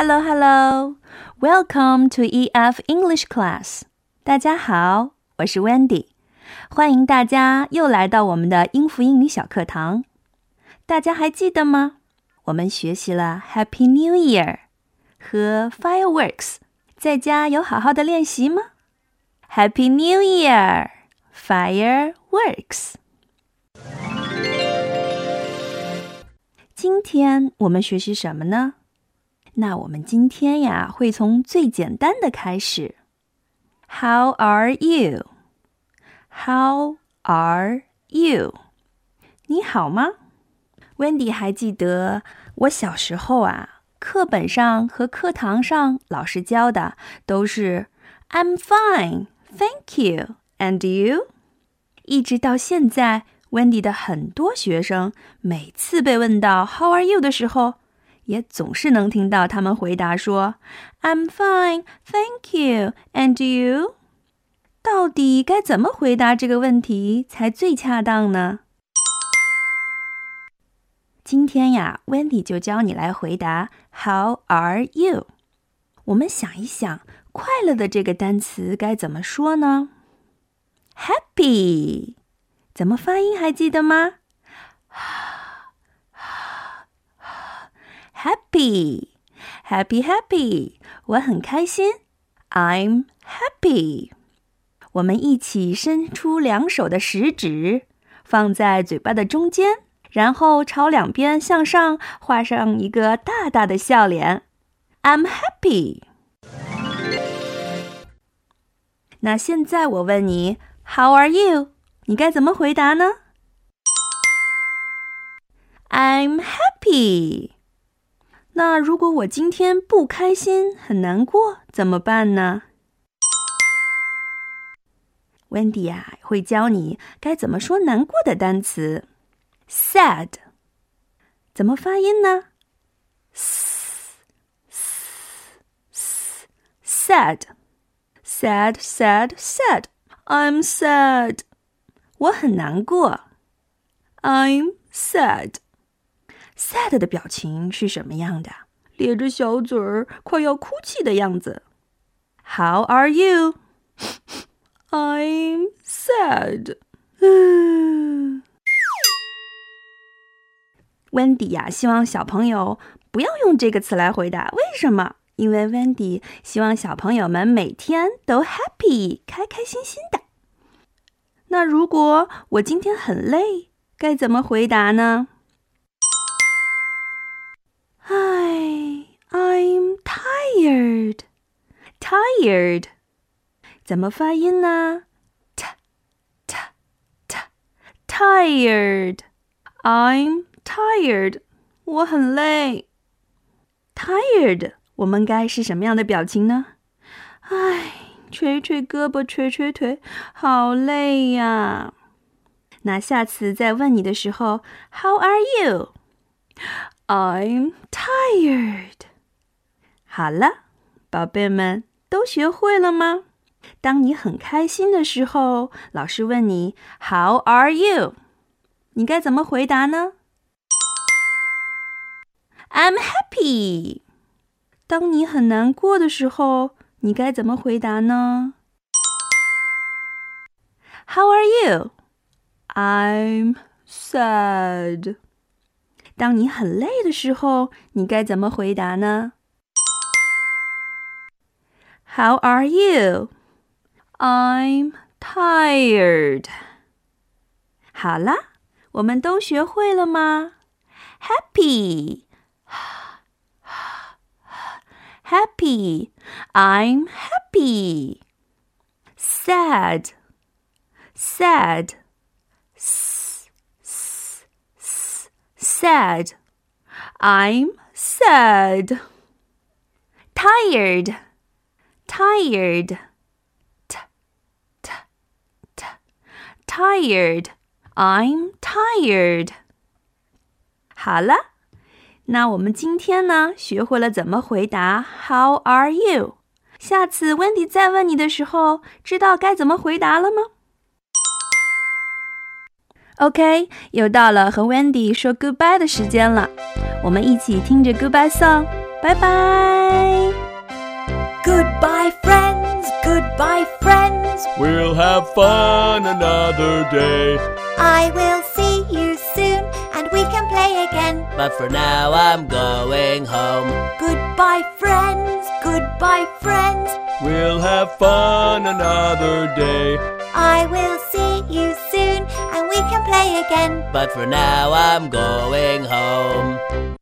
Hello, hello. Welcome to EF English class. 大家好，我是 Wendy，欢迎大家又来到我们的英孚英语小课堂。大家还记得吗？我们学习了 Happy New Year 和 Fireworks，在家有好好的练习吗？Happy New Year, Fireworks。今天我们学习什么呢？那我们今天呀，会从最简单的开始。How are you? How are you? 你好吗？Wendy 还记得我小时候啊，课本上和课堂上老师教的都是 I'm fine, thank you, and you。一直到现在。Wendy 的很多学生每次被问到 “How are you” 的时候，也总是能听到他们回答说 “I'm fine, thank you, and you”。到底该怎么回答这个问题才最恰当呢？今天呀，Wendy 就教你来回答 “How are you”。我们想一想，快乐的这个单词该怎么说呢？Happy。怎么发音还记得吗？Happy，happy，happy，我很开心。I'm happy。我们一起伸出两手的食指，放在嘴巴的中间，然后朝两边向上画上一个大大的笑脸。I'm happy。那现在我问你，How are you？你该怎么回答呢？I'm happy。那如果我今天不开心、很难过，怎么办呢？Wendy 呀，会教你该怎么说难过的单词。Sad，怎么发音呢？Sad，sad，sad，sad。I'm sad。我很难过，I'm sad。Sad 的表情是什么样的？咧着小嘴儿，快要哭泣的样子。How are you? I'm sad. Wendy 呀，希望小朋友不要用这个词来回答。为什么？因为 Wendy 希望小朋友们每天都 happy，开开心心的。那如果我今天很累，该怎么回答呢 Tired，怎么发音呢？t t t tired. I'm tired. 我很累。Tired，我们该是什么样的表情呢？唉。捶捶胳膊，捶捶腿，好累呀！那下次再问你的时候，How are you? I'm tired. 好了，宝贝们都学会了吗？当你很开心的时候，老师问你 How are you？你该怎么回答呢？I'm happy。当你很难过的时候，你该怎么回答呢？How are you? I'm sad. 当你很累的时候，你该怎么回答呢 ？How are you? I'm tired. 好啦，我们都学会了吗？Happy. happy. I'm happy. Sad. Sad. S, s, s, sad. I'm sad. Tired. Tired. T, t, t. Tired. I'm tired. 好了。那我们今天呢，学会了怎么回答 “How are you”。下次 Wendy 再问你的时候，知道该怎么回答了吗？OK，又到了和 Wendy 说 Goodbye 的时间了，我们一起听着 Goodbye song。拜拜。Goodbye, friends. Goodbye, friends. We'll have fun another day. I will see you soon and we can play again. But for now, I'm going home. Goodbye, friends. Goodbye, friends. We'll have fun another day. I will see you soon and we can play again. But for now, I'm going home.